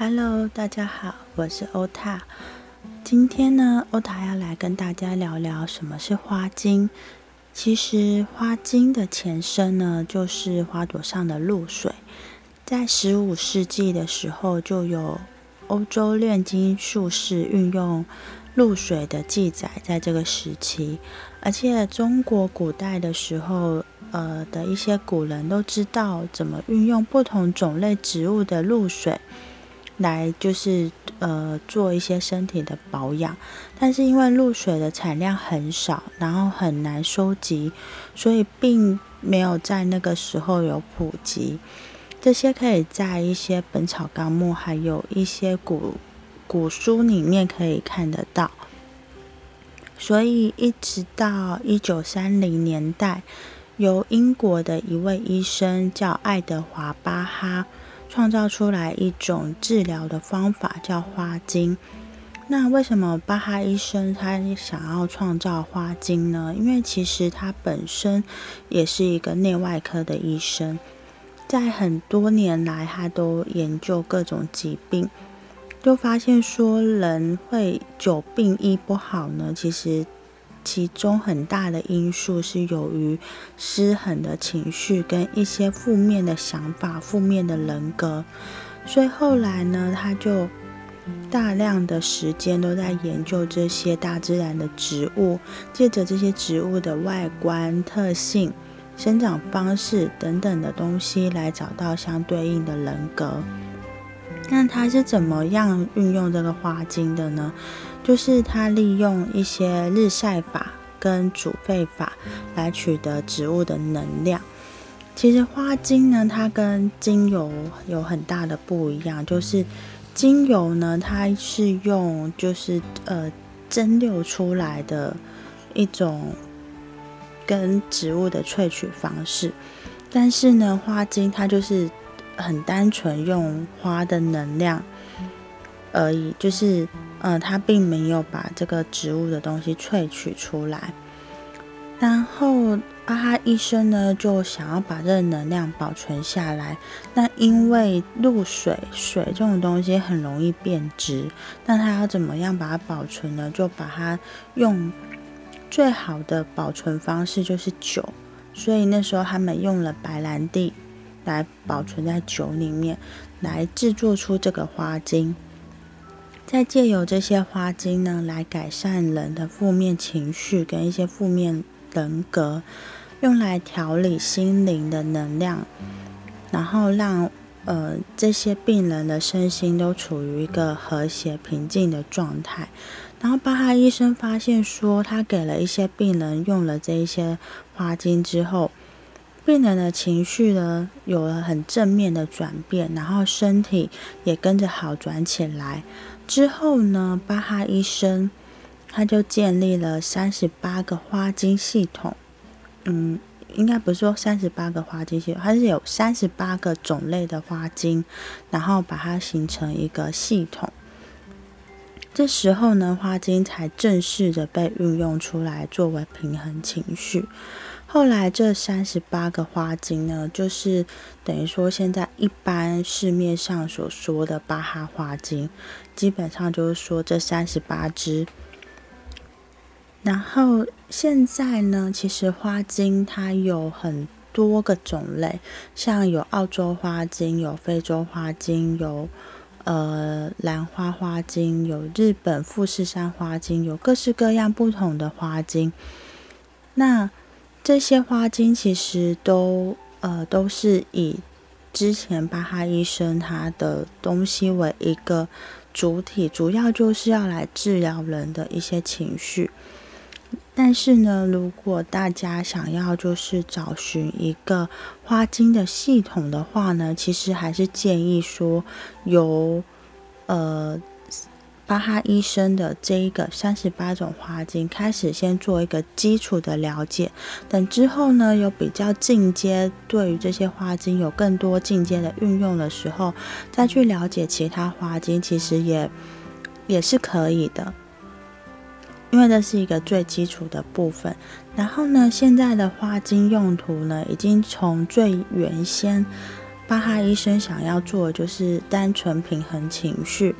Hello，大家好，我是欧塔。今天呢，欧塔要来跟大家聊聊什么是花精。其实花精的前身呢，就是花朵上的露水。在十五世纪的时候，就有欧洲炼金术士运用露水的记载，在这个时期。而且中国古代的时候，呃的一些古人都知道怎么运用不同种类植物的露水。来就是呃做一些身体的保养，但是因为露水的产量很少，然后很难收集，所以并没有在那个时候有普及。这些可以在一些《本草纲目》还有一些古古书里面可以看得到。所以一直到一九三零年代，由英国的一位医生叫爱德华巴哈。创造出来一种治疗的方法，叫花精。那为什么巴哈医生他想要创造花精呢？因为其实他本身也是一个内外科的医生，在很多年来，他都研究各种疾病，就发现说人会久病医不好呢，其实。其中很大的因素是由于失衡的情绪跟一些负面的想法、负面的人格，所以后来呢，他就大量的时间都在研究这些大自然的植物，借着这些植物的外观特性、生长方式等等的东西来找到相对应的人格。那他是怎么样运用这个花精的呢？就是它利用一些日晒法跟煮沸法来取得植物的能量。其实花精呢，它跟精油有很大的不一样，就是精油呢，它是用就是呃蒸馏出来的一种跟植物的萃取方式，但是呢，花精它就是很单纯用花的能量而已，就是。呃，它并没有把这个植物的东西萃取出来，然后阿哈医生呢就想要把这个能量保存下来。那因为露水水这种东西很容易变质，那他要怎么样把它保存呢？就把它用最好的保存方式就是酒，所以那时候他们用了白兰地来保存在酒里面，来制作出这个花精。再借由这些花精呢，来改善人的负面情绪跟一些负面人格，用来调理心灵的能量，然后让呃这些病人的身心都处于一个和谐平静的状态。然后巴哈医生发现说，他给了一些病人用了这一些花精之后，病人的情绪呢有了很正面的转变，然后身体也跟着好转起来。之后呢，巴哈医生他就建立了三十八个花精系统。嗯，应该不是说三十八个花精系统，它是有三十八个种类的花精，然后把它形成一个系统。这时候呢，花精才正式的被运用出来，作为平衡情绪。后来这三十八个花精呢，就是等于说现在一般市面上所说的巴哈花精，基本上就是说这三十八支。然后现在呢，其实花精它有很多个种类，像有澳洲花精，有非洲花精，有呃兰花花精，有日本富士山花精，有各式各样不同的花精。那这些花精其实都呃都是以之前巴哈医生他的东西为一个主体，主要就是要来治疗人的一些情绪。但是呢，如果大家想要就是找寻一个花精的系统的话呢，其实还是建议说由呃。巴哈医生的这一个三十八种花精，开始先做一个基础的了解，等之后呢有比较进阶，对于这些花精有更多进阶的运用的时候，再去了解其他花精，其实也也是可以的，因为这是一个最基础的部分。然后呢，现在的花精用途呢，已经从最原先巴哈医生想要做的就是单纯平衡情绪。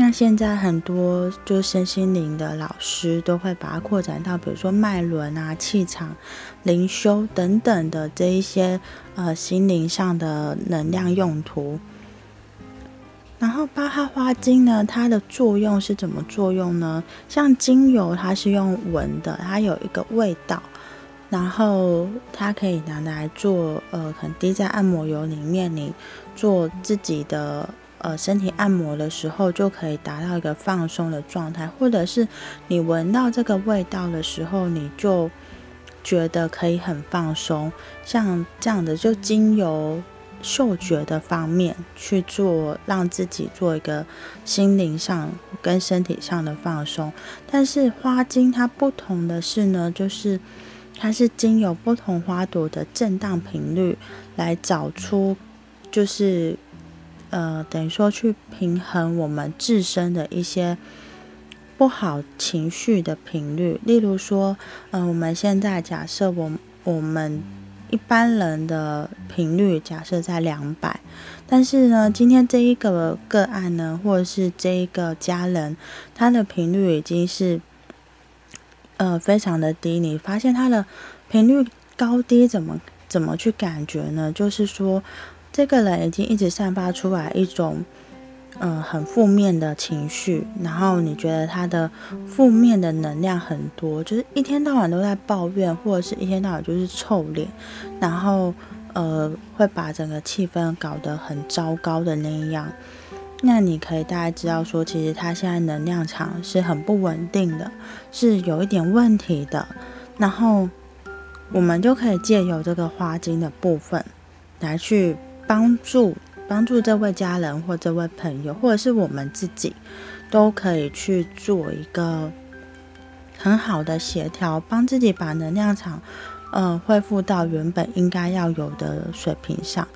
那现在很多就身心灵的老师都会把它扩展到，比如说脉轮啊、气场、灵修等等的这一些呃心灵上的能量用途。然后巴哈花精呢，它的作用是怎么作用呢？像精油，它是用闻的，它有一个味道，然后它可以拿来做呃，可能滴在按摩油里面，你做自己的。呃，身体按摩的时候就可以达到一个放松的状态，或者是你闻到这个味道的时候，你就觉得可以很放松。像这样的，就经由嗅觉的方面去做，让自己做一个心灵上跟身体上的放松。但是花精它不同的是呢，就是它是经由不同花朵的震荡频率来找出，就是。呃，等于说去平衡我们自身的一些不好情绪的频率，例如说，呃，我们现在假设我我们一般人的频率假设在两百，但是呢，今天这一个个案呢，或者是这一个家人，他的频率已经是呃非常的低，你发现他的频率高低怎么怎么去感觉呢？就是说。这个人已经一直散发出来一种，嗯，很负面的情绪，然后你觉得他的负面的能量很多，就是一天到晚都在抱怨，或者是一天到晚就是臭脸，然后呃，会把整个气氛搞得很糟糕的那样。那你可以大概知道说，其实他现在能量场是很不稳定的，是有一点问题的。然后我们就可以借由这个花精的部分来去。帮助帮助这位家人或这位朋友，或者是我们自己，都可以去做一个很好的协调，帮自己把能量场，嗯，恢复到原本应该要有的水平上。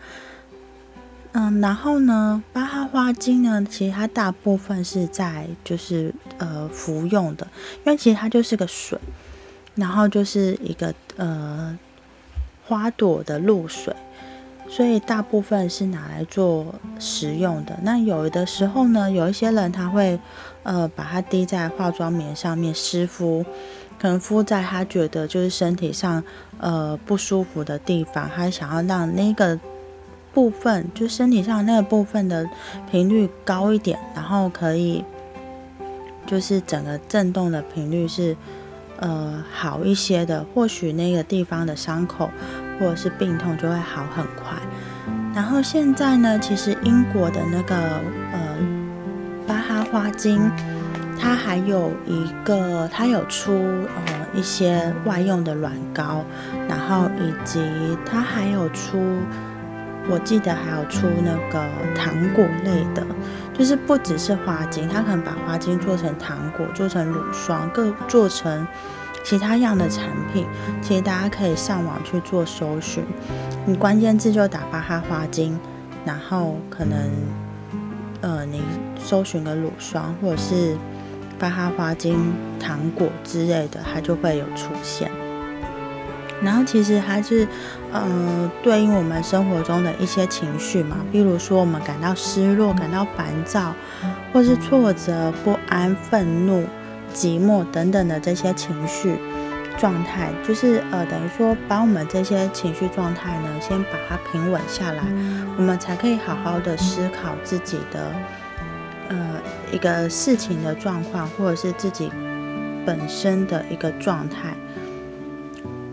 嗯，然后呢，巴哈花精呢，其实它大部分是在就是呃服用的，因为其实它就是个水，然后就是一个呃花朵的露水。所以大部分是拿来做食用的。那有的时候呢，有一些人他会，呃，把它滴在化妆棉上面湿敷，可能敷在他觉得就是身体上呃不舒服的地方，他想要让那个部分，就身体上那个部分的频率高一点，然后可以就是整个震动的频率是呃好一些的，或许那个地方的伤口。或者是病痛就会好很快。然后现在呢，其实英国的那个呃巴哈花精，它还有一个，它有出呃一些外用的软膏，然后以及它还有出，我记得还有出那个糖果类的，就是不只是花精，它可能把花精做成糖果，做成乳霜，各做成。其他样的产品，其实大家可以上网去做搜寻，你关键字就打巴哈花精，然后可能呃你搜寻个乳霜或者是巴哈花精糖果之类的，它就会有出现。然后其实它是呃对应我们生活中的一些情绪嘛，比如说我们感到失落、感到烦躁，或是挫折、不安、愤怒。寂寞等等的这些情绪状态，就是呃，等于说把我们这些情绪状态呢，先把它平稳下来，我们才可以好好的思考自己的呃一个事情的状况，或者是自己本身的一个状态，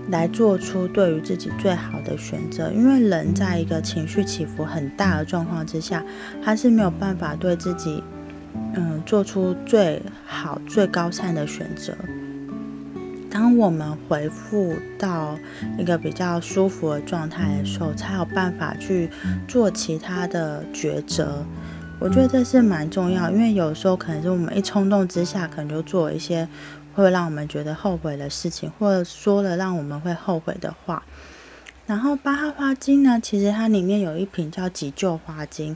来做出对于自己最好的选择。因为人在一个情绪起伏很大的状况之下，他是没有办法对自己。嗯，做出最好、最高善的选择。当我们回复到一个比较舒服的状态的时候，才有办法去做其他的抉择。我觉得这是蛮重要，因为有时候可能是我们一冲动之下，可能就做一些会让我们觉得后悔的事情，或者说了让我们会后悔的话。然后巴哈花精呢，其实它里面有一瓶叫急救花精。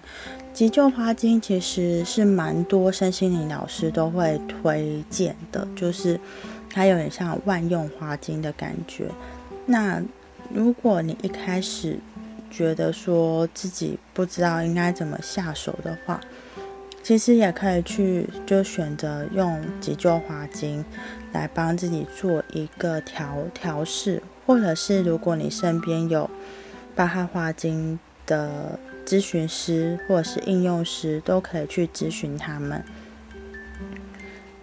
急救花精其实是蛮多身心灵老师都会推荐的，就是它有点像万用花精的感觉。那如果你一开始觉得说自己不知道应该怎么下手的话，其实也可以去就选择用急救花精来帮自己做一个调调试，或者是如果你身边有巴哈花精的咨询师或者是应用师，都可以去咨询他们。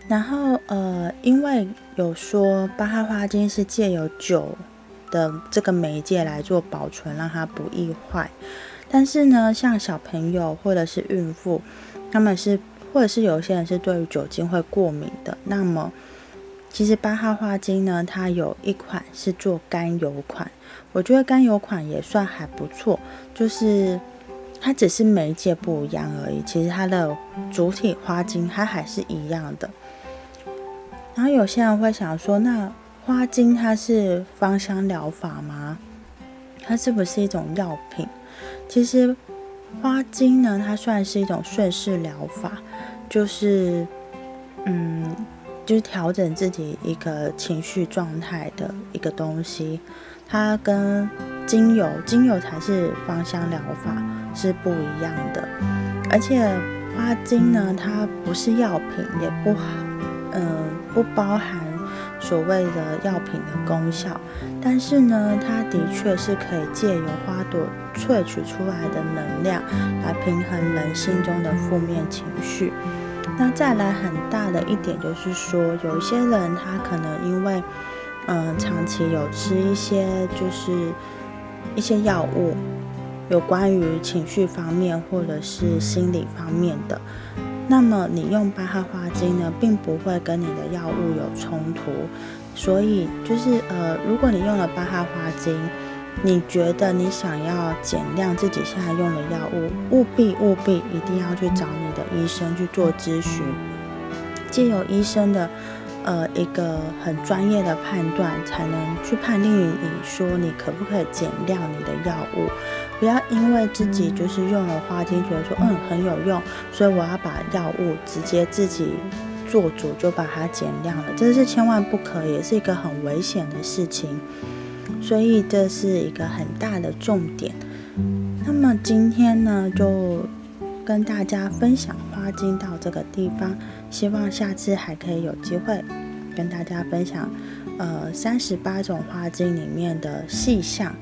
然后呃，因为有说巴哈花精是借由酒的这个媒介来做保存，让它不易坏。但是呢，像小朋友或者是孕妇。他们是，或者是有些人是对于酒精会过敏的。那么，其实八号花精呢，它有一款是做甘油款，我觉得甘油款也算还不错，就是它只是媒介不一样而已。其实它的主体花精它还是一样的。然后有些人会想说，那花精它是芳香疗法吗？它是不是一种药品？其实。花精呢，它算是一种顺势疗法，就是，嗯，就是调整自己一个情绪状态的一个东西。它跟精油，精油才是芳香疗法，是不一样的。而且花精呢，它不是药品，也不好，嗯，不包含。所谓的药品的功效，但是呢，它的确是可以借由花朵萃取出来的能量来平衡人心中的负面情绪。那再来很大的一点就是说，有一些人他可能因为嗯长期有吃一些就是一些药物，有关于情绪方面或者是心理方面的。那么你用巴哈花精呢，并不会跟你的药物有冲突，所以就是呃，如果你用了巴哈花精，你觉得你想要减量自己现在用的药物，务必务必一定要去找你的医生去做咨询，借由医生的。呃，一个很专业的判断，才能去判定你说你可不可以减量你的药物，不要因为自己就是用了花精，觉得说嗯很有用，所以我要把药物直接自己做主就把它减量了，这是千万不可以，是一个很危险的事情，所以这是一个很大的重点。那么今天呢，就跟大家分享花精到这个地方。希望下次还可以有机会跟大家分享，呃，三十八种花精里面的细项。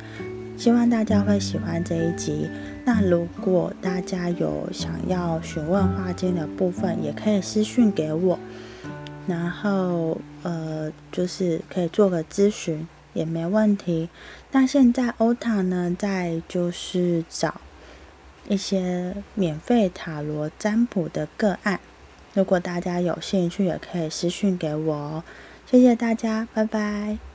希望大家会喜欢这一集。那如果大家有想要询问花精的部分，也可以私讯给我，然后呃，就是可以做个咨询也没问题。那现在欧塔呢，在就是找一些免费塔罗占卜的个案。如果大家有兴趣，也可以私讯给我哦。谢谢大家，拜拜。